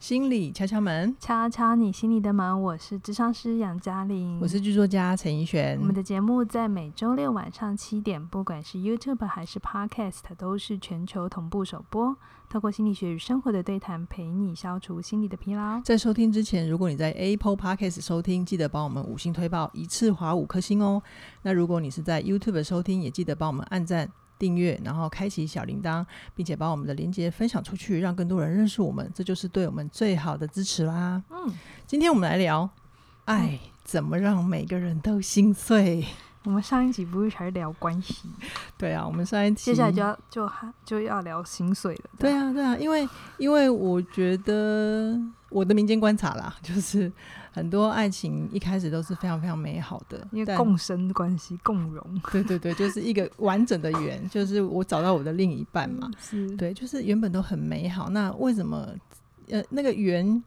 心理敲敲门，敲敲你心里的门。我是智商师杨嘉玲，我是剧作家陈怡璇。我们的节目在每周六晚上七点，不管是 YouTube 还是 Podcast，都是全球同步首播。透过心理学与生活的对谈，陪你消除心理的疲劳。在收听之前，如果你在 Apple Podcast 收听，记得帮我们五星推爆，一次划五颗星哦。那如果你是在 YouTube 收听，也记得帮我们按赞。订阅，然后开启小铃铛，并且把我们的链接分享出去，让更多人认识我们，这就是对我们最好的支持啦。嗯，今天我们来聊爱怎么让每个人都心碎。我们上一集不是还聊关系？对啊，我们上一集接下来就要就就要聊心碎了。对啊，对啊，因为因为我觉得我的民间观察啦，就是。很多爱情一开始都是非常非常美好的，因为共生关系、共荣。对对对，就是一个完整的圆，就是我找到我的另一半嘛。是，对，就是原本都很美好。那为什么呃那个圆，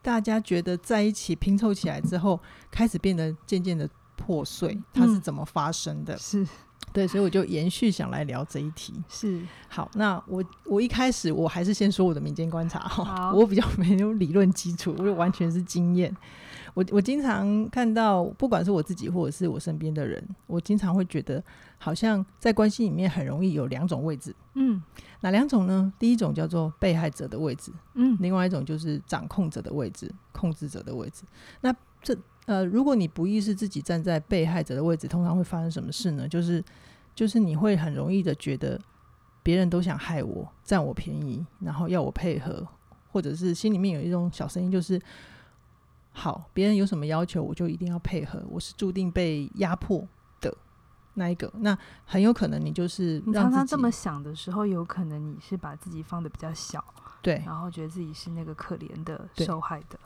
大家觉得在一起拼凑起来之后，开始变得渐渐的破碎？它是怎么发生的？嗯、是。对，所以我就延续想来聊这一题。是，好，那我我一开始我还是先说我的民间观察哈，我比较没有理论基础，我就完全是经验。我我经常看到，不管是我自己或者是我身边的人，我经常会觉得，好像在关系里面很容易有两种位置。嗯，哪两种呢？第一种叫做被害者的位置，嗯，另外一种就是掌控者的位置，控制者的位置。那这呃，如果你不意识自己站在被害者的位置，通常会发生什么事呢？就是，就是你会很容易的觉得别人都想害我，占我便宜，然后要我配合，或者是心里面有一种小声音，就是好，别人有什么要求，我就一定要配合，我是注定被压迫的那一个。那很有可能你就是让常常这么想的时候，有可能你是把自己放的比较小，对，然后觉得自己是那个可怜的受害的。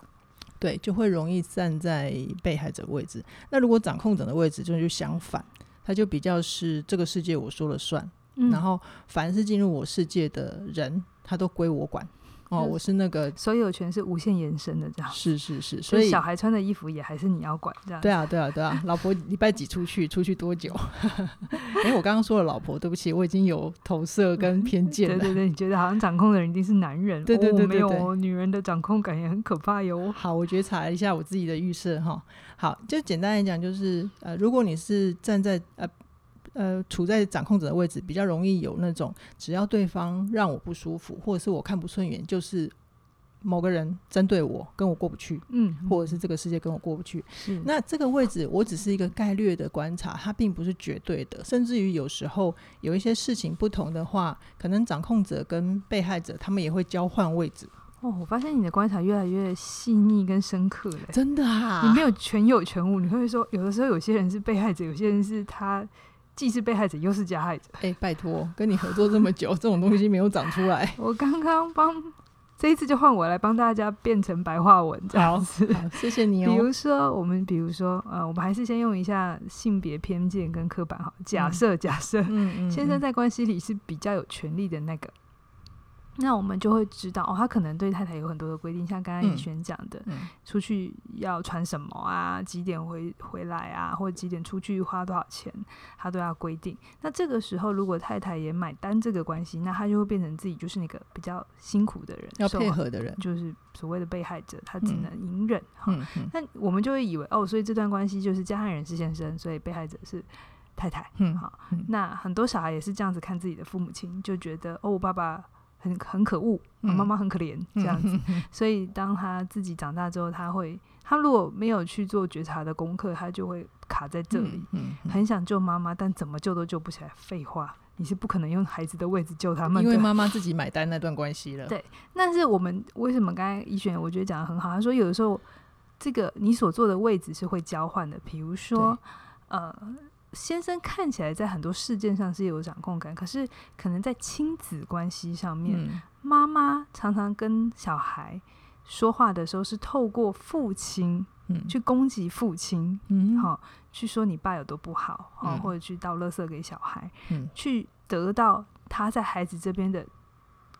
对，就会容易站在被害者位置。那如果掌控者的位置，就就相反，他就比较是这个世界我说了算，嗯、然后凡是进入我世界的人，他都归我管。哦，我是那个所有权是无限延伸的，这样是是是，所以小孩穿的衣服也还是你要管，这样对啊对啊对啊。老婆礼拜几出去？出去多久？哎、欸，我刚刚说了老婆，对不起，我已经有投射跟偏见了。对对对，你觉得好像掌控的人一定是男人？对对对，对，对，对，没有，女人的掌控感也很可怕哟。好，我觉察一下我自己的预设哈。好，就简单来讲，就是呃，如果你是站在呃。呃，处在掌控者的位置，比较容易有那种，只要对方让我不舒服，或者是我看不顺眼，就是某个人针对我，跟我过不去，嗯，或者是这个世界跟我过不去。那这个位置，我只是一个概略的观察，它并不是绝对的，甚至于有时候有一些事情不同的话，可能掌控者跟被害者他们也会交换位置。哦，我发现你的观察越来越细腻跟深刻了，真的啊，你没有全有全无，你会说有的时候有些人是被害者，有些人是他。既是被害者又是加害者。哎、欸，拜托，跟你合作这么久，这种东西没有长出来。我刚刚帮这一次就换我来帮大家变成白话文这样子。好，谢谢你哦。比如说，我们比如说，呃，我们还是先用一下性别偏见跟刻板哈。假设，假设，嗯嗯嗯，先生在关系里是比较有权利的那个。那我们就会知道哦，他可能对太太有很多的规定，像刚刚以轩讲的，嗯嗯、出去要穿什么啊，几点回回来啊，或者几点出去花多少钱，他都要规定。那这个时候，如果太太也买单这个关系，那他就会变成自己就是那个比较辛苦的人，要配合的人，就是所谓的被害者，他只能隐忍。哈、嗯，那我们就会以为哦，所以这段关系就是加害人是先生，所以被害者是太太。嗯，好，那很多小孩也是这样子看自己的父母亲，就觉得哦，我爸爸。很很可恶，妈妈很可怜，这样子。嗯、所以当他自己长大之后，他会，他如果没有去做觉察的功课，他就会卡在这里，很想救妈妈，但怎么救都救不起来。废话，你是不可能用孩子的位置救他们的，因为妈妈自己买单那段关系了。对，但是我们为什么刚才怡璇我觉得讲的很好，他说有的时候这个你所坐的位置是会交换的，比如说呃。先生看起来在很多事件上是有掌控感，可是可能在亲子关系上面，妈妈、嗯、常常跟小孩说话的时候是透过父亲、嗯、去攻击父亲，嗯，好，去说你爸有多不好，好、嗯，或者去倒垃圾给小孩，嗯，去得到他在孩子这边的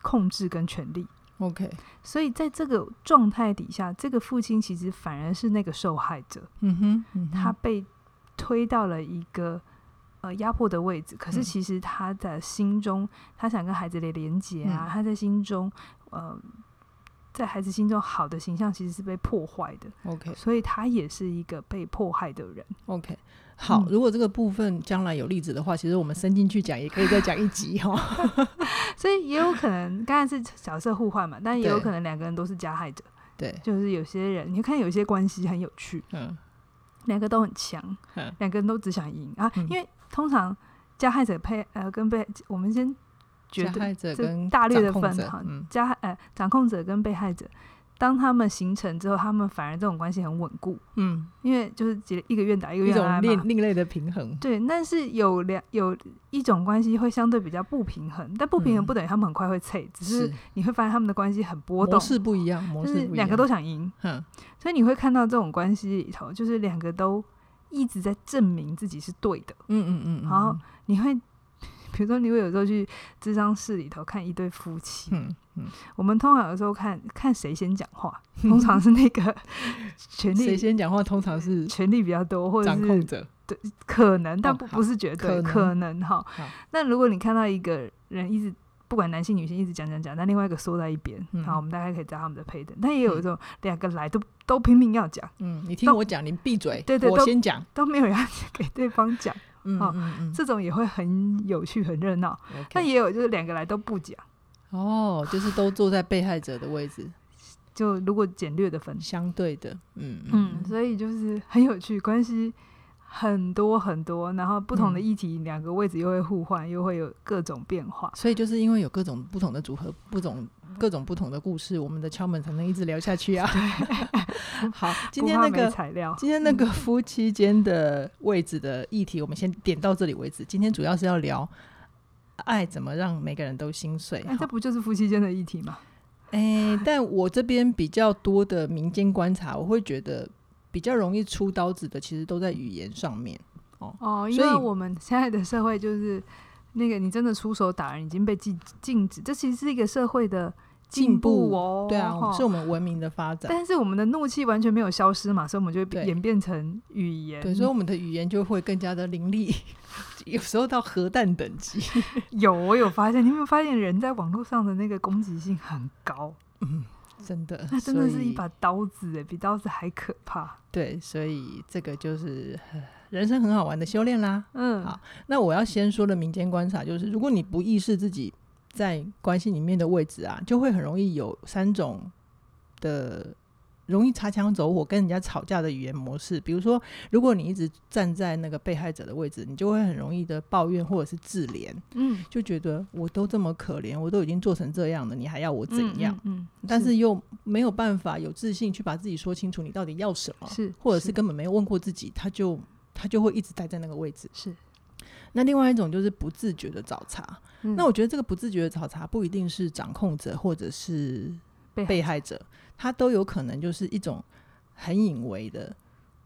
控制跟权利。OK，所以在这个状态底下，这个父亲其实反而是那个受害者。嗯哼，嗯哼，他被。推到了一个呃压迫的位置，可是其实他的心中，他想跟孩子的连接啊，他在心中呃在孩子心中好的形象其实是被破坏的。OK，所以他也是一个被迫害的人。OK，好，嗯、如果这个部分将来有例子的话，其实我们伸进去讲也可以再讲一集哈。所以也有可能刚才是角色互换嘛，但也有可能两个人都是加害者。对，就是有些人，你看有些关系很有趣，嗯，两个都很强，两、嗯、个人都只想赢。啊，嗯、因为通常加害者配呃跟被我们先觉得加害者跟大略的分哈，加害呃掌控者跟被害者。当他们形成之后，他们反而这种关系很稳固，嗯，因为就是一个愿打一个愿挨嘛，另另类的平衡。对，但是有两有一种关系会相对比较不平衡，但不平衡不等于他们很快会脆，只是你会发现他们的关系很波动，模式不一样，模式不一样，就是两个都想赢，嗯，所以你会看到这种关系里头，就是两个都一直在证明自己是对的，嗯嗯嗯，然后你会。比如说，你会有时候去智商室里头看一对夫妻，嗯嗯，我们通常有时候看看谁先讲话，通常是那个 权力谁先讲话，通常是权力比较多或者是掌控者，对，可能，但不不是绝对，可能哈。那如果你看到一个人一直不管男性女性一直讲讲讲，那另外一个缩在一边，好，我们大概可以知道他们的配等。但也有一种两个来都都拼命要讲，嗯，你听我讲，你闭嘴，对对，我先讲，都没有要 给对方讲。嗯，这种也会很有趣、很热闹。但 Okay. 也有就是两个来都不讲，哦，就是都坐在被害者的位置。就如果简略的分，相对的，嗯嗯，嗯，所以就是很有趣，关系很多很多，然后不同的议题，两个位置又会互换，又会有各种变化。所以就是因为有各种不同的组合，不同。各种不同的故事，我们的敲门才能一直聊下去啊！好，今天那个材料，今天那个夫妻间的位置的议题，我们先点到这里为止。今天主要是要聊爱怎么让每个人都心碎。那、欸、这不就是夫妻间的议题吗？哎、欸，但我这边比较多的民间观察，我会觉得比较容易出刀子的，其实都在语言上面。哦哦，因为我们现在的社会就是那个，你真的出手打人已经被禁禁止，这其实是一个社会的。进步哦，对啊，是我们文明的发展。但是我们的怒气完全没有消失嘛，所以我们就会演变成语言。对，所以我们的语言就会更加的凌厉，有时候到核弹等级。有，我有发现，你有没有发现人在网络上的那个攻击性很高？嗯，真的，那真的是一把刀子，哎，比刀子还可怕。对，所以这个就是人生很好玩的修炼啦。嗯，好，那我要先说的民间观察就是，如果你不意识自己。在关系里面的位置啊，就会很容易有三种的容易擦枪走火、跟人家吵架的语言模式。比如说，如果你一直站在那个被害者的位置，你就会很容易的抱怨或者是自怜，嗯，就觉得我都这么可怜，我都已经做成这样了，你还要我怎样？嗯，嗯，嗯，但是又没有办法有自信去把自己说清楚，你到底要什么？是，或者是根本没有问过自己，他就他就会一直待在那个位置。是。那另外一种就是不自觉的找茬，嗯、那我觉得这个不自觉的找茬不一定是掌控者或者是被害者，他都有可能就是一种很隐微的，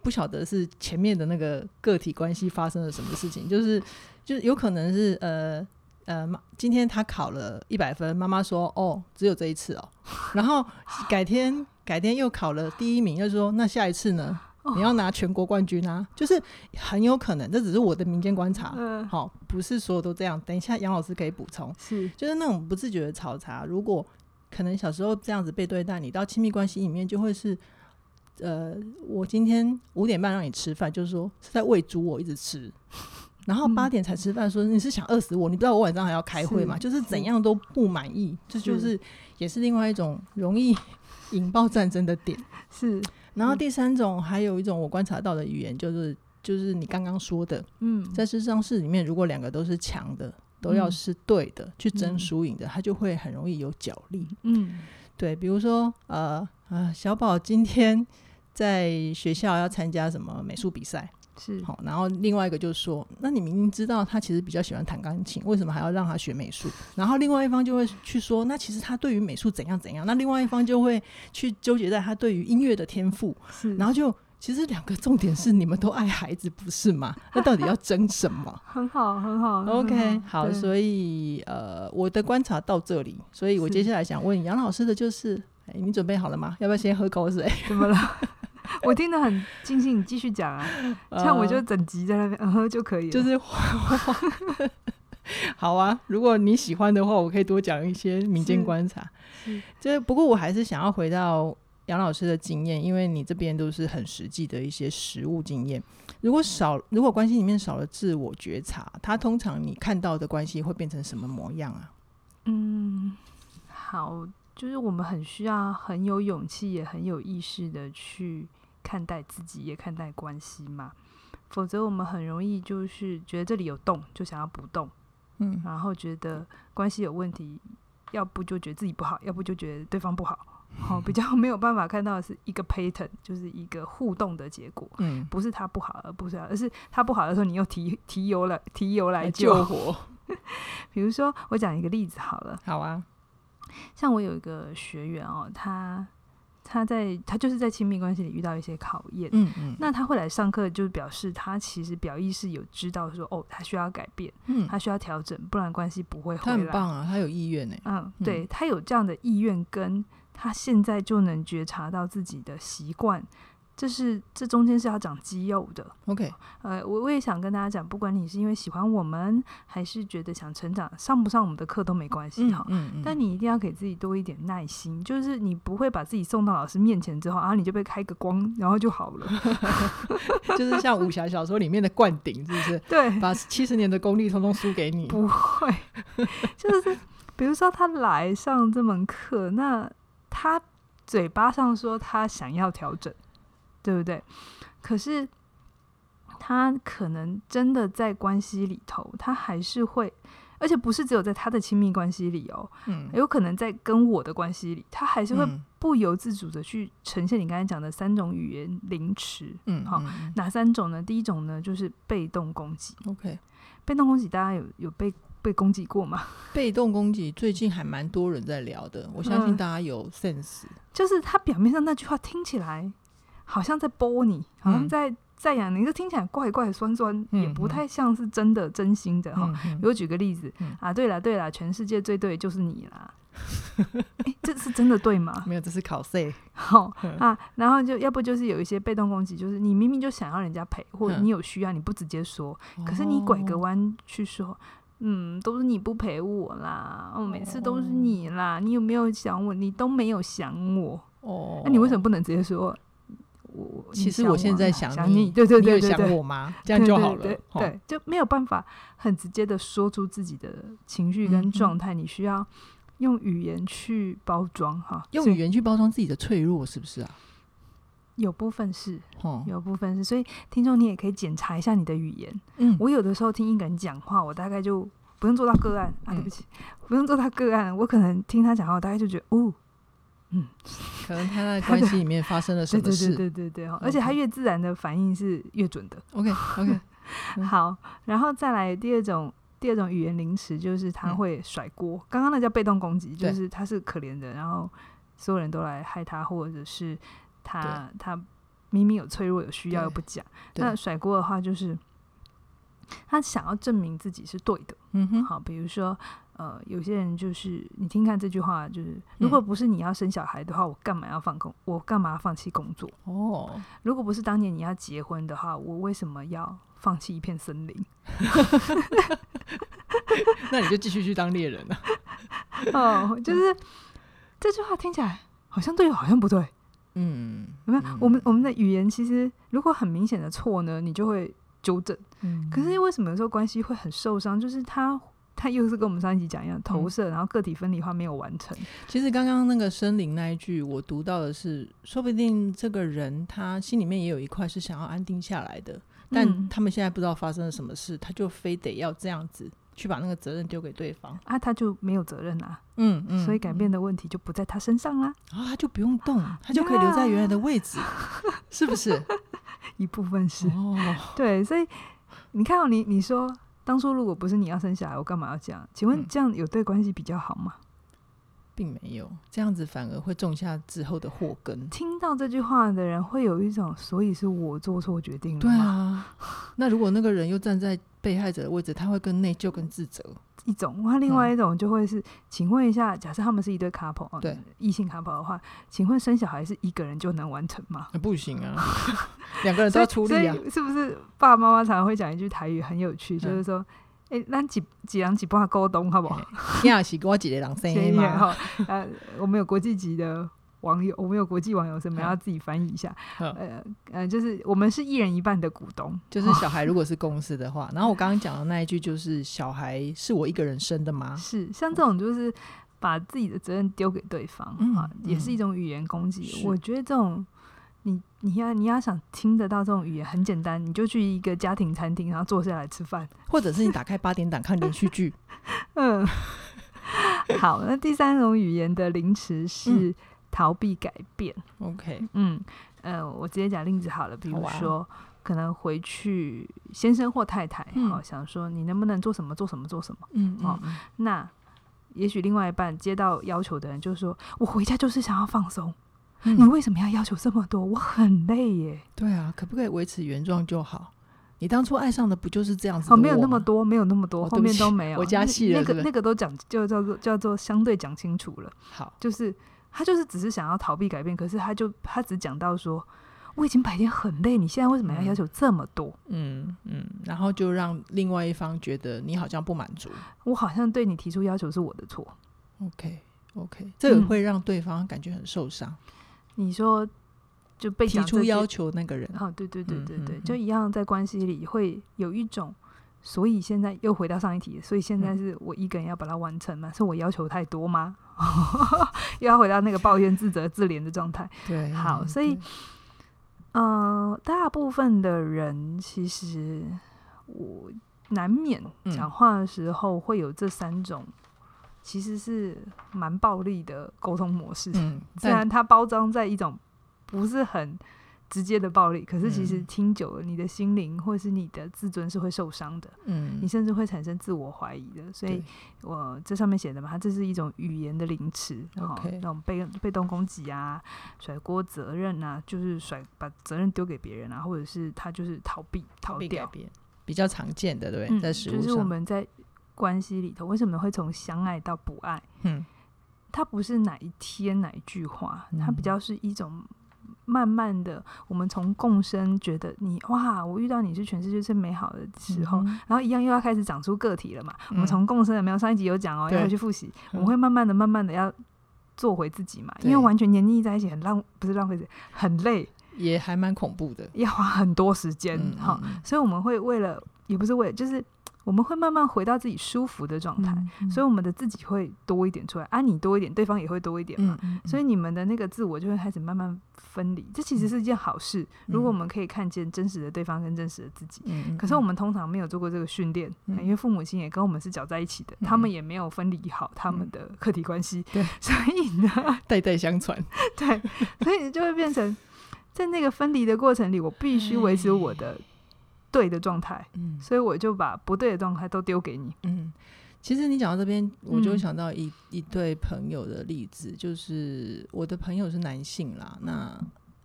不晓得是前面的那个个体关系发生了什么事情，就是就是有可能是呃呃，今天他考了一百分，妈妈说哦，只有这一次哦，然后改天改天又考了第一名，又说那下一次呢？你要拿全国冠军啊，就是很有可能，这只是我的民间观察，好、不是所有都这样。等一下，杨老师可以补充，是，就是那种不自觉的吵杂，如果可能小时候这样子被对待，你到亲密关系里面就会是，呃，我今天五点半让你吃饭，就是说是在喂猪我一直吃，然后八点才吃饭，说你是想饿死我？你不知道我晚上还要开会吗？就是怎样都不满意，这是就是也是另外一种容易 引爆战争的点，是。然后第三种，还有一种我观察到的语言，就是就是你刚刚说的，嗯，在咨商室里面，如果两个都是强的，都要是对的，去争输赢的，他就会很容易有角力，嗯，对，比如说呃呃，小宝今天在学校要参加什么美术比赛。是好，然后另外一个就是说，那你明明知道他其实比较喜欢弹钢琴，为什么还要让他学美术？然后另外一方就会去说，那其实他对于美术怎样怎样？那另外一方就会去纠结在他对于音乐的天赋。然后就其实两个重点是你们都爱孩子，不是吗？那到底要争什么？很好，很好。OK，好，所以呃，我的观察到这里，所以我接下来想问杨老师的就是，哎，你准备好了吗？要不要先喝口水？怎么了？我听得很尽兴，你继续讲啊，这样我就整集在那边嗯哼就可以了。就是好啊，如果你喜欢的话，我可以多讲一些民间观察。就是不过我还是想要回到杨老师的经验，因为你这边都是很实际的一些实物经验。如果少，如果关系里面少了自我觉察，他通常你看到的关系会变成什么模样啊？嗯，好，就是我们很需要很有勇气，也很有意识的去看待自己，也看待关系嘛。否则我们很容易就是觉得这里有洞，就想要不动，嗯，然后觉得关系有问题，要不就觉得自己不好，要不就觉得对方不好，好、哦、比较没有办法看到的是一个 pattern，就是一个互动的结果，嗯，不是他不好，而不是，而是他不好的时候，你又提提油来提油来救，火。比如说，我讲一个例子好了，好啊，像我有一个学员哦，他。他在他就是在亲密关系里遇到一些考验，嗯嗯，那他会来上课，就表示他其实表意识有知道说，哦，他需要改变，嗯，他需要调整，不然关系不会回来。他很棒啊，他有意愿呢，嗯，对，他有这样的意愿，跟他现在就能觉察到自己的习惯。这是这中间是要长肌肉的，OK，呃，我我也想跟大家讲，不管你是因为喜欢我们，还是觉得想成长，上不上我们的课都没关系哈，嗯，嗯，嗯，但你一定要给自己多一点耐心，就是你不会把自己送到老师面前之后，啊，你就被开个光，然后就好了，就是像武侠小说里面的灌顶，是不是？对，把七十年的功力通通输给你，不会，就是比如说他来上这门课，那他嘴巴上说他想要调整。对不对？可是他可能真的在关系里头，他还是会，而且不是只有在他的亲密关系里哦，嗯，有可能在跟我的关系里，他还是会不由自主的去呈现你刚才讲的三种语言凌迟，嗯，好，哪三种呢？第一种呢，就是被动攻击，OK，被动攻击，大家有有被被攻击过吗？被动攻击最近还蛮多人在聊的，我相信大家有 sense，嗯，就是他表面上那句话听起来。好像在剥你，好像在在养你，就听起来怪怪酸酸，嗯、也不太像是真的真心的哈。比如举个例子、嗯、啊，对了对了，全世界最对就是你啦。欸、这是真的对吗？没有，这是考试。好啊，然后就要不就是有一些被动攻击，就是你明明就想要人家陪，或者你有需要，你不直接说，嗯、可是你拐个弯去说，嗯，都是你不陪我啦，哦，每次都是你啦，你有没有想我？你都没有想我哦，那、啊、你为什么不能直接说？我其实我现在想你，想你对对对，对，对，想我吗？这样就好了，对，对，对，对，就没有办法很直接的说出自己的情绪跟状态，你需要用语言去包装哈，用语言去包装自己的脆弱，是不是啊？有部分是，有部分是，所以听众你也可以检查一下你的语言。嗯，我有的时候听一个人讲话，我大概就不用做到个案啊，对不起，嗯、不用做到个案，我可能听他讲话，我大概就觉得哦。嗯，可能他在 关系里面发生了什么事？对对对对对，而且他越自然的反应是越准的。OK OK，好，然后再来第二种第二种语言凌迟，就是他会甩锅。刚刚那叫被动攻击，就是他是可怜的，然后所有人都来害他，或者是他他明明有脆弱有需要又不讲。那甩锅的话，就是他想要证明自己是对的。嗯哼，好，比如说。呃，有些人就是你听看这句话，就是如果不是你要生小孩的话，我干嘛要放工？我干嘛要放弃工作？哦，如果不是当年你要结婚的话，我为什么要放弃一片森林？那你就继续去当猎人了。哦，就是这句话听起来好像对，好像不对。嗯，有没有？我们我们的语言其实如果很明显的错呢，你就会纠正。嗯，可是为什么有时候关系会很受伤？就是他。他又是跟我们上一集讲一样，投射，然后个体分离化没有完成。其实刚刚那个森林那一句，我读到的是，说不定这个人他心里面也有一块是想要安定下来的，但他们现在不知道发生了什么事，他就非得要这样子去把那个责任丢给对方啊，他就没有责任啦，嗯嗯，所以改变的问题就不在他身上啦，啊，他就不用动，他就可以留在原来的位置，是不是？一部分是哦，对，所以你看哦，你你说。当初如果不是你要生小孩，我干嘛要这样？请问这样有对关系比较好吗？并没有，这样子反而会种下之后的祸根。听到这句话的人会有一种，所以是我做错决定了。对啊，那如果那个人又站在被害者的位置，他会更内疚、跟自责。一种，那另外一种就会是，嗯、请问一下，假设他们是一对 couple，对，异性 couple 的话，请问生小孩是一个人就能完成吗？不行啊，两个人都要出力啊。是不是爸爸妈妈常常会讲一句台语很有趣，就是说，哎、欸，咱几几人几半沟通好不好？你也是跟我一个人声音嘛？呃，我们有国际级的网友，我们有国际网友，是我们要自己翻译一下。呃呃，就是我们是一人一半的股东，就是小孩如果是公司的话，然后我刚刚讲的那一句就是小孩是我一个人生的吗？是，像这种就是把自己的责任丢给对方、嗯、啊，也是一种语言攻击。我觉得这种。你你要你要想听得到这种语言很简单，你就去一个家庭餐厅，然后坐下来吃饭，或者是你打开八点档看连续剧。嗯，好，那第三种语言的凌迟是逃避改变。OK，嗯呃，我直接讲例子好了，比如说可能回去先生或太太好、嗯哦、想说你能不能做什么做什么做什么，嗯，哦，那也许另外一半接到要求的人就说，我回家就是想要放松。嗯、你为什么要要求这么多？我很累耶。对啊，可不可以维持原状就好？你当初爱上的不就是这样子？哦，没有那么多，没有那么多，后面都没有。我加戏了那个那个都讲，就叫做叫做相对讲清楚了。好，就是他就是只是想要逃避改变，可是他就他只讲到说，我已经白天很累，你现在为什么要要求这么多？嗯嗯，然后就让另外一方觉得你好像不满足，我好像对你提出要求是我的错。OK OK，这个会让对方感觉很受伤。嗯你说就被提出要求那个人，啊，对对对对对，嗯、就一样在关系里会有一种，所以现在又回到上一题，所以现在是我一个人要把它完成吗？嗯、是我要求太多吗？又要回到那个抱怨、自责、自怜的状态。对，好，所以，呃，大部分的人其实我难免讲话的时候会有这三种。其实是蛮暴力的沟通模式，嗯，虽然它包装在一种不是很直接的暴力，可是其实听久了，你的心灵或是你的自尊是会受伤的，嗯，你甚至会产生自我怀疑的。所以我这上面写的嘛，它这是一种语言的凌迟，然后那种被被动攻击啊，甩锅责任啊，就是甩把责任丢给别人啊，或者是他就是逃避逃掉，比较常见的，对不对？在食物上，就是我们在。关系里头为什么会从相爱到不爱？嗯，它不是哪一天哪一句话，它比较是一种慢慢的，我们从共生觉得你哇，我遇到你是全世界最美好的时候，嗯、然后一样又要开始长出个体了嘛。嗯、我们从共生有没有？上一集有讲哦，要回去复习。我们会慢慢的、慢慢的要做回自己嘛，因为完全黏腻在一起很浪，不是浪费时，很累，也还蛮恐怖的，要花很多时间哈、嗯嗯。所以我们会为了，也不是为了，就是。我们会慢慢回到自己舒服的状态，所以我们的自己会多一点出来，啊，你多一点，对方也会多一点嘛，嗯嗯嗯，所以你们的那个自我就会开始慢慢分离，这其实是一件好事。嗯、如果我们可以看见真实的对方跟真实的自己，可是我们通常没有做过这个训练，嗯、因为父母亲也跟我们是搅在一起的，嗯、他们也没有分离好他们的客体关系，所以呢，代代相传，对，所以就会变成在那个分离的过程里，我必须维持我的。对的状态，嗯，所以我就把不对的状态都丢给你，嗯。其实你讲到这边，我就想到一、嗯、一对朋友的例子，就是我的朋友是男性啦，那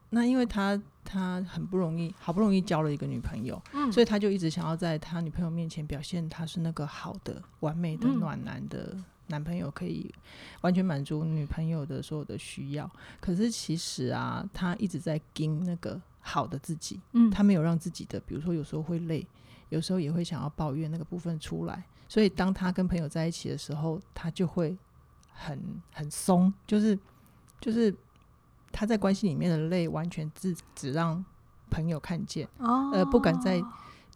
那因为他他很不容易，好不容易交了一个女朋友，嗯，所以他就一直想要在他女朋友面前表现他是那个好的、完美的、暖男的男朋友，可以完全满足女朋友的所有的需要。可是其实啊，他一直在盯那个。好的自己，嗯，他没有让自己的，比如说有时候会累，有时候也会想要抱怨那个部分出来，所以当他跟朋友在一起的时候，他就会很很松，就是就是他在关系里面的累，完全只只让朋友看见，哦，呃，不敢在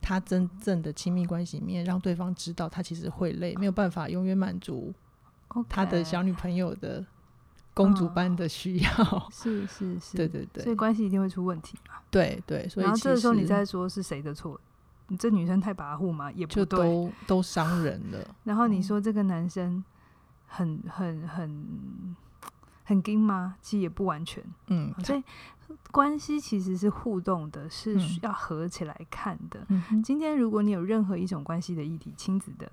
他真正的亲密关系里面让对方知道他其实会累，没有办法永远满足他的小女朋友的。公主般的需要，哦、是是是，对对对，所以关系一定会出问题嘛。对对，所以然后这个时候你再说是谁的错？你这女生太跋扈嘛，也不对，都都伤人了。然后你说这个男生很很很很硬吗？其实也不完全。嗯，所以关系其实是互动的，是需要合起来看的。嗯，今天如果你有任何一种关系的议题，亲子的。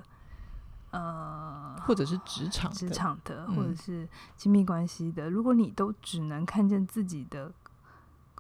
呃，或者是职场、职场的，或者是亲密关系的、嗯，如果你都只能看见自己的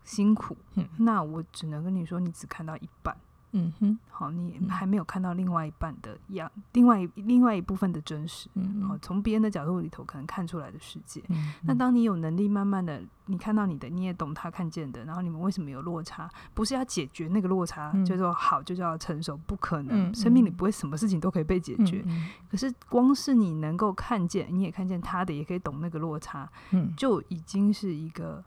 辛苦，嗯、那我只能跟你说，你只看到一半。嗯哼，好，你还没有看到另外一半的样，另外另外一部分的真实，嗯，好，从别人的角度里头可能看出来的世界。嗯，那当你有能力慢慢的，你看到你的，你也懂他看见的，然后你们为什么有落差？不是要解决那个落差，嗯、就说好就叫成熟，不可能。嗯、生命里不会什么事情都可以被解决。可是光是你能够看见，你也看见他的，也可以懂那个落差，嗯，就已经是一个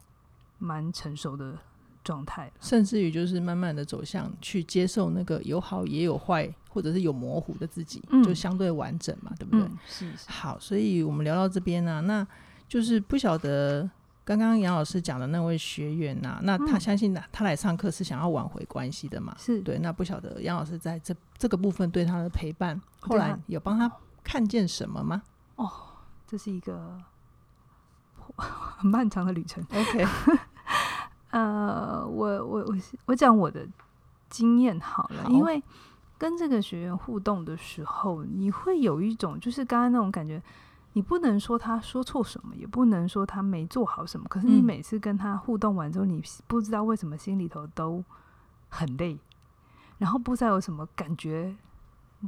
蛮成熟的。状态，甚至于就是慢慢的走向去接受那个有好也有坏，或者是有模糊的自己，嗯、就相对完整嘛，对不对？嗯、是，是。好，所以我们聊到这边呢、啊，那就是不晓得刚刚杨老师讲的那位学员呐、啊，那他相信他来上课是想要挽回关系的嘛？是对。那不晓得杨老师在这这个部分对他的陪伴，后来有帮他看见什么吗？哦，这是一个 很漫长的旅程。OK。呃，我我我我讲我的经验好了，好，因为跟这个学员互动的时候，你会有一种就是刚刚那种感觉，你不能说他说错什么，也不能说他没做好什么，可是你每次跟他互动完之后，你不知道为什么心里头都很累，然后不知道有什么感觉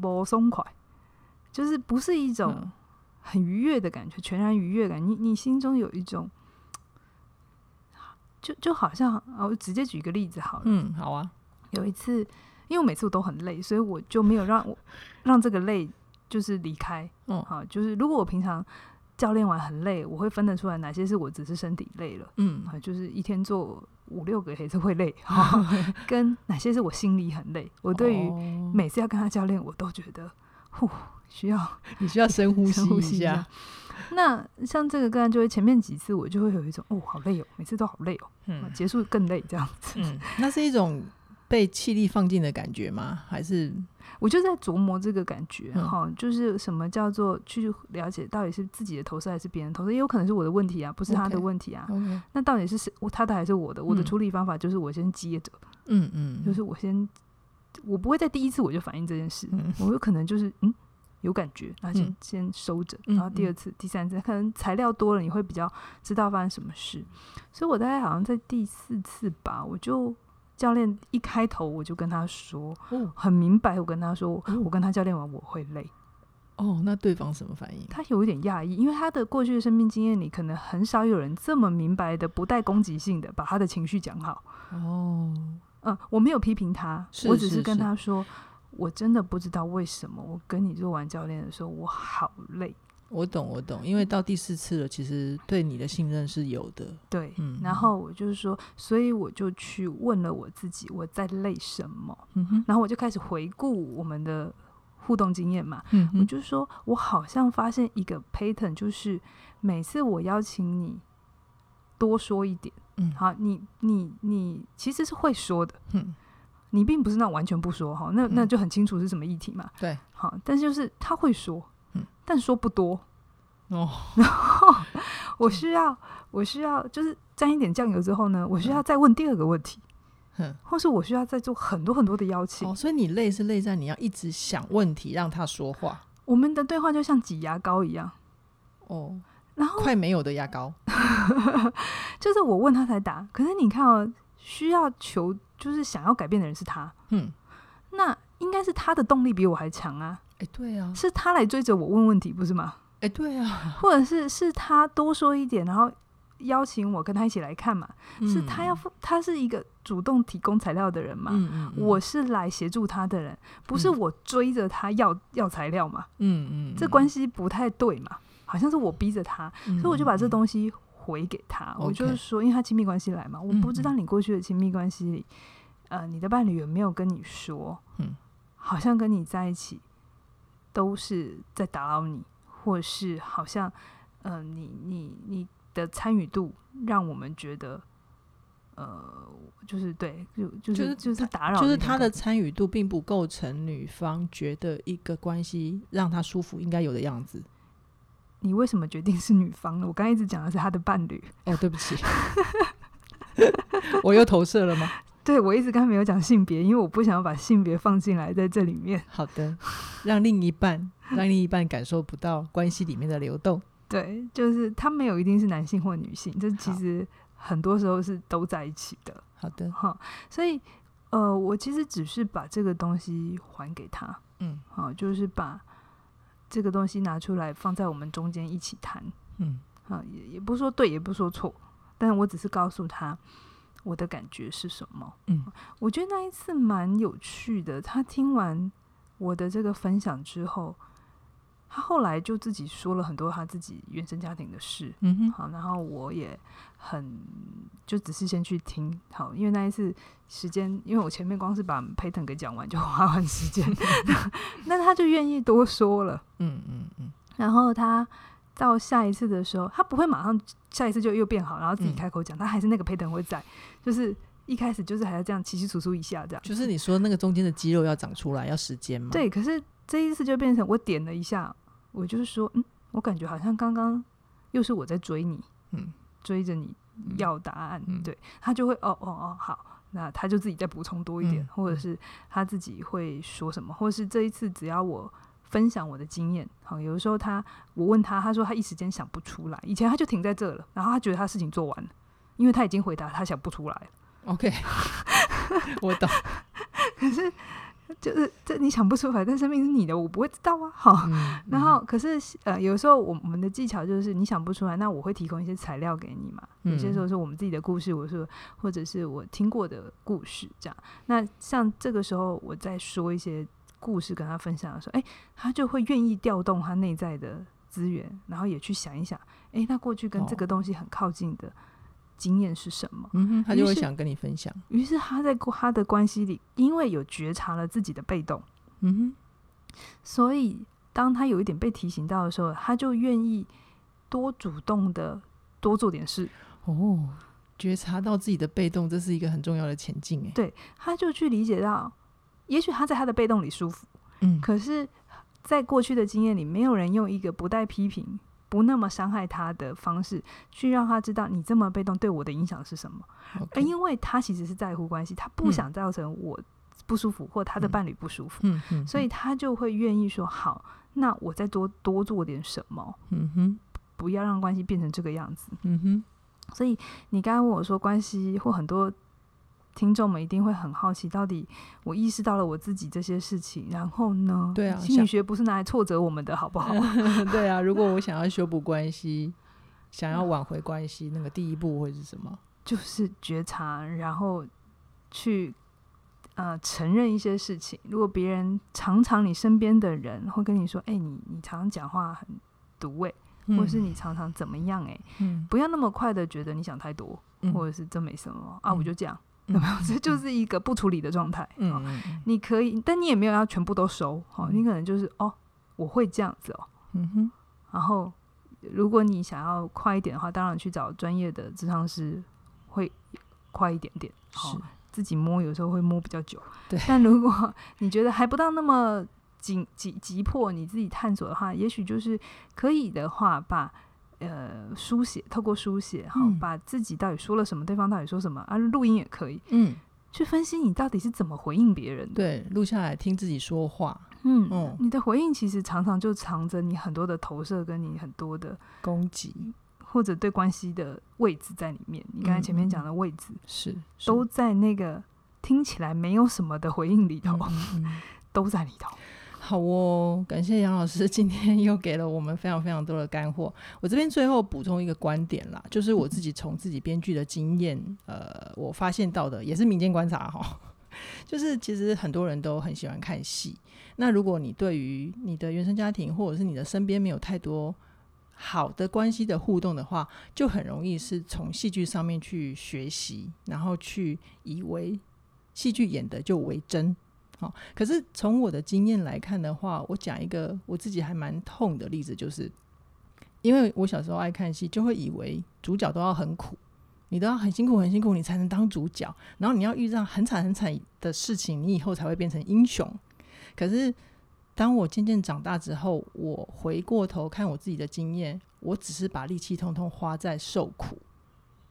不松快，就是不是一种很愉悦的感觉，全然愉悦感，你你心中有一种。就就好像啊，我直接举一个例子好了。嗯，好啊。有一次，因为我每次我都很累，所以我就没有让我让这个累就是离开。嗯，好，就是如果我平常教练完很累，我会分得出来哪些是我只是身体累了，嗯，就是一天做五六个也是会累，跟哪些是我心里很累。我对于每次要跟他教练，我都觉得，呼，需要你需要深呼吸一下。那像这个个案，就会前面几次我就会有一种哦，好累哦，每次都好累哦，嗯，结束更累这样子。嗯，那是一种被气力放尽的感觉吗？还是我就在琢磨这个感觉哈、嗯，就是什么叫做去了解到底是自己的投射还是别人投射？也有可能是我的问题啊，不是他的问题啊。Okay, okay. 那到底是谁？他的还是我的？我的处理方法就是我先接着，嗯嗯，就是我先，我不会在第一次我就反映这件事，嗯、我有可能就是嗯。有感觉，那先、嗯、先收着，然后第二次、嗯、第三次，可能材料多了，你会比较知道发生什么事。所以我大概好像在第四次吧，我就教练一开头我就跟他说，哦、很明白，我跟他说，哦、我跟他教练完我会累。哦，那对方什么反应？他有一点讶异，因为他的过去的生命经验里，可能很少有人这么明白的、不带攻击性的把他的情绪讲好。哦，嗯，我没有批评他，是我只是跟他说。我真的不知道为什么，我跟你做完教练的时候，我好累。我懂，我懂，因为到第四次了，其实对你的信任是有的。对，嗯，然后我就是说，所以我就去问了我自己，我在累什么？嗯哼，然后我就开始回顾我们的互动经验嘛。嗯，我就说我好像发现一个 pattern，就是每次我邀请你多说一点，嗯，好，你你你其实是会说的，嗯。你并不是那完全不说哈，那那就很清楚是什么议题嘛。对、嗯，好，但是就是他会说，嗯，但说不多哦。然后 我需要，我需要就是沾一点酱油之后呢，我需要再问第二个问题，嗯，或是我需要再做很多很多的邀请。哦，所以你累是累在你要一直想问题让他说话。我们的对话就像挤牙膏一样，哦，然后快没有的牙膏，就是我问他才答。可是你看哦，需要求。就是想要改变的人是他，嗯，那应该是他的动力比我还强啊，哎、欸，对啊，是他来追着我问问题，不是吗？哎、欸，对啊，或者是是他多说一点，然后邀请我跟他一起来看嘛，嗯、是他要他是一个主动提供材料的人嘛，嗯嗯嗯，我是来协助他的人，不是我追着他要、嗯、要材料嘛，嗯嗯，这关系不太对嘛，好像是我逼着他，嗯、所以我就把这东西回给他，嗯、我就是说，因为他亲密关系来嘛，我不知道你过去的亲密关系里。呃，你的伴侣有没有跟你说，嗯，好像跟你在一起都是在打扰你，或是好像，嗯、呃，你你你的参与度让我们觉得，呃，就是对，就就是就是打扰，就是他的参与度并不构成女方觉得一个关系让他舒服应该有的样子。你为什么决定是女方呢？我刚一直讲的是他的伴侣。哦，对不起，我又投射了吗？对，我一直刚才没有讲性别，因为我不想要把性别放进来在这里面。好的，让另一半让另一半感受不到关系里面的流动。对，就是他没有一定是男性或女性，这其实很多时候是都在一起的。好的，哈，所以呃，我其实只是把这个东西还给他，嗯，好、啊，就是把这个东西拿出来放在我们中间一起谈，嗯，啊，也也不说对，也不说错，但我只是告诉他我的感觉是什么，嗯，我觉得那一次蛮有趣的，他听完我的这个分享之后。他后来就自己说了很多他自己原生家庭的事，嗯哼，好，然后我也很就只是先去听，好，因为那一次时间，因为我前面光是把 Payton 给讲完就花完时间，那他就愿意多说了，嗯嗯嗯，然后他到下一次的时候，他不会马上下一次就又变好，然后自己开口讲，嗯、他还是那个 Payton 会在，就是一开始就是还要这样起起楚楚一下这样，就是你说那个中间的肌肉要长出来要时间嘛？对，可是这一次就变成我点了一下。我就是说，嗯，我感觉好像刚刚又是我在追你，嗯，追着你要答案，嗯、对，他就会哦哦哦，好，那他就自己再补充多一点，嗯、或者是他自己会说什么，或者是这一次只要我分享我的经验，好，有的时候他我问他，他说他一时间想不出来，以前他就停在这了，然后他觉得他事情做完了，因为他已经回答他想不出来，OK，我懂，可是。就是这你想不出来，但生命是你的，我不会知道啊。好，然后可是呃，有时候我我们的技巧就是你想不出来，那我会提供一些材料给你嘛。有些时候是我们自己的故事，我说或者是我听过的故事这样。那像这个时候我在说一些故事跟他分享的时候，哎，他就会愿意调动他内在的资源，然后也去想一想，哎，那过去跟这个东西很靠近的。哦经验是什么？嗯哼，他就会想跟你分享。于是，他在他的关系里，因为有觉察了自己的被动，嗯哼，所以当他有一点被提醒到的时候，他就愿意多主动的多做点事。哦，觉察到自己的被动，这是一个很重要的前进。哎，对，他就去理解到，也许他在他的被动里舒服，嗯，可是，在过去的经验里，没有人用一个不带批评。不那么伤害他的方式，去让他知道你这么被动对我的影响是什么。Okay. 因为他其实是在乎关系，他不想造成我不舒服、嗯、或他的伴侣不舒服，嗯嗯嗯、所以他就会愿意说好，那我再多多做点什么，嗯哼，不要让关系变成这个样子，嗯哼。所以你刚刚问我说关系或很多。听众们一定会很好奇，到底我意识到了我自己这些事情，然后呢？对啊，心理学不是拿来挫折我们的，好不好？对啊，如果我想要修补关系，想要挽回关系，那个第一步会是什么？就是觉察，然后去呃承认一些事情。如果别人常常你身边的人会跟你说：“哎、欸，你你常常讲话很毒味，嗯、或者是你常常怎么样、欸？”哎，嗯，不要那么快的觉得你想太多，嗯、或者是这没什么啊，我就这样。有没有？这就是一个不处理的状态。嗯、哦，你可以，但你也没有要全部都收。好、哦，你可能就是哦，我会这样子哦。嗯哼。然后，如果你想要快一点的话，当然去找专业的智商师会快一点点。好、哦，自己摸有时候会摸比较久。对。但如果你觉得还不到那么紧急急迫，你自己探索的话，也许就是可以的话，把。呃，书写，透过书写，好，把自己到底说了什么，对方到底说什么啊，录音也可以，嗯，去分析你到底是怎么回应别人的，对，录下来听自己说话，嗯，嗯，你的回应其实常常就藏着你很多的投射，跟你很多的攻击，或者对关系的位置在里面。你刚才前面讲的位置，是都在那个听起来没有什么的回应里头，嗯嗯、都在里头。好哦，感谢杨老师今天又给了我们非常非常多的干货。我这边最后补充一个观点啦，就是我自己从自己编剧的经验，呃，我发现到的也是民间观察哈，就是其实很多人都很喜欢看戏。那如果你对于你的原生家庭或者是你的身边没有太多好的关系的互动的话，就很容易是从戏剧上面去学习，然后去以为戏剧演的就为真。好，可是从我的经验来看的话，我讲一个我自己还蛮痛的例子，就是因为我小时候爱看戏，就会以为主角都要很苦，你都要很辛苦很辛苦，你才能当主角，然后你要遇上很惨很惨的事情，你以后才会变成英雄。可是当我渐渐长大之后，我回过头看我自己的经验，我只是把力气通通花在受苦，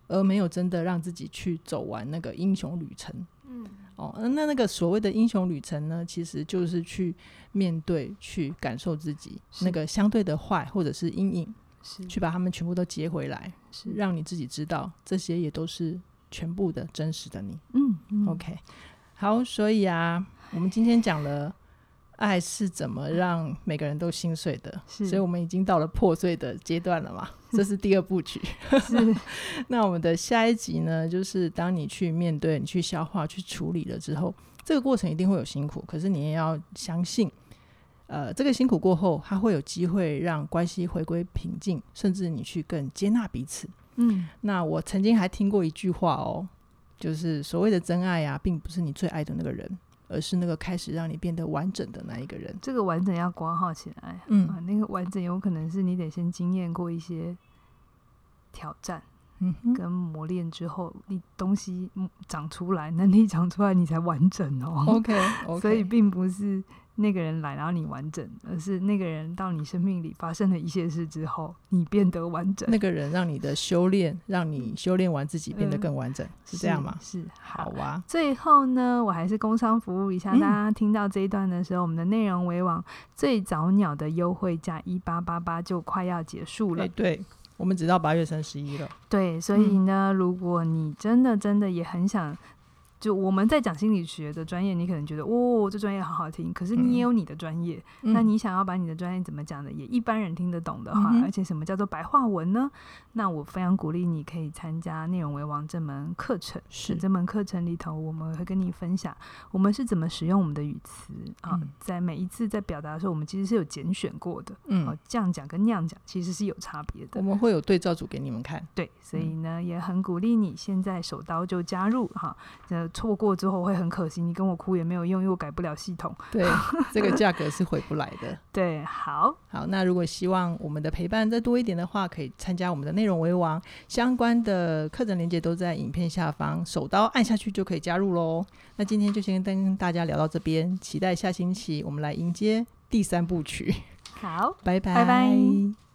而没有真的让自己去走完那个英雄旅程。嗯。哦，那那个所谓的英雄旅程呢，其实就是去面对、去感受自己那个相对的坏或者是阴影，是去把他们全部都接回来，是让你自己知道这些也都是全部的真实的你。嗯，嗯，OK。好，所以啊，我们今天讲了爱是怎么让每个人都心碎的，所以我们已经到了破碎的阶段了嘛。这是第二部曲。是。那我们的下一集呢，就是当你去面对、你去消化、去处理了之后，这个过程一定会有辛苦，可是你也要相信。呃，这个辛苦过后，它会有机会让关系回归平静，甚至你去更接纳彼此。嗯，那我曾经还听过一句话哦，就是所谓的真爱啊，并不是你最爱的那个人，而是那个开始让你变得完整的那一个人。这个完整要挂号起来，嗯、啊，那个完整有可能是你得先经验过一些挑战，嗯，跟磨练之后，你东西长出来，能力长出来，你才完整哦。OK，okay. 所以并不是。那个人来，然后你完整，而是那个人到你生命里发生了一些事之后，你变得完整。那个人让你的修炼，让你修炼完自己变得更完整，嗯、是这样吗？是，是好啊。最后呢，我还是工商服务一下，大家听到这一段的时候，嗯、我们的内容为王最早鸟的优惠价一八八八就快要结束了。欸、对，我们只到八月三十一了。对，所以呢，如果你真的真的也很想。就我们在讲心理学的专业，你可能觉得哦，这专业好好听。可是你也有你的专业，嗯、那你想要把你的专业怎么讲的也一般人听得懂的话，嗯、而且什么叫做白话文呢？那我非常鼓励你可以参加内容为王这门课程。是这门课程里头，我们会跟你分享我们是怎么使用我们的语词啊，在每一次在表达的时候，我们其实是有拣选过的。嗯，这样讲跟那样讲其实是有差别的。我们会有对照组给你们看。对，所以呢，也很鼓励你现在手刀就加入哈。错过之后会很可惜，你跟我哭也没有用，因为我改不了系统。对，这个价格是回不来的。对，好好。那如果希望我们的陪伴再多一点的话，可以参加我们的内容为王相关的课程链接都在影片下方，手刀按下去就可以加入喽。那今天就先跟大家聊到这边，期待下星期我们来迎接第三部曲。好，拜拜。拜拜。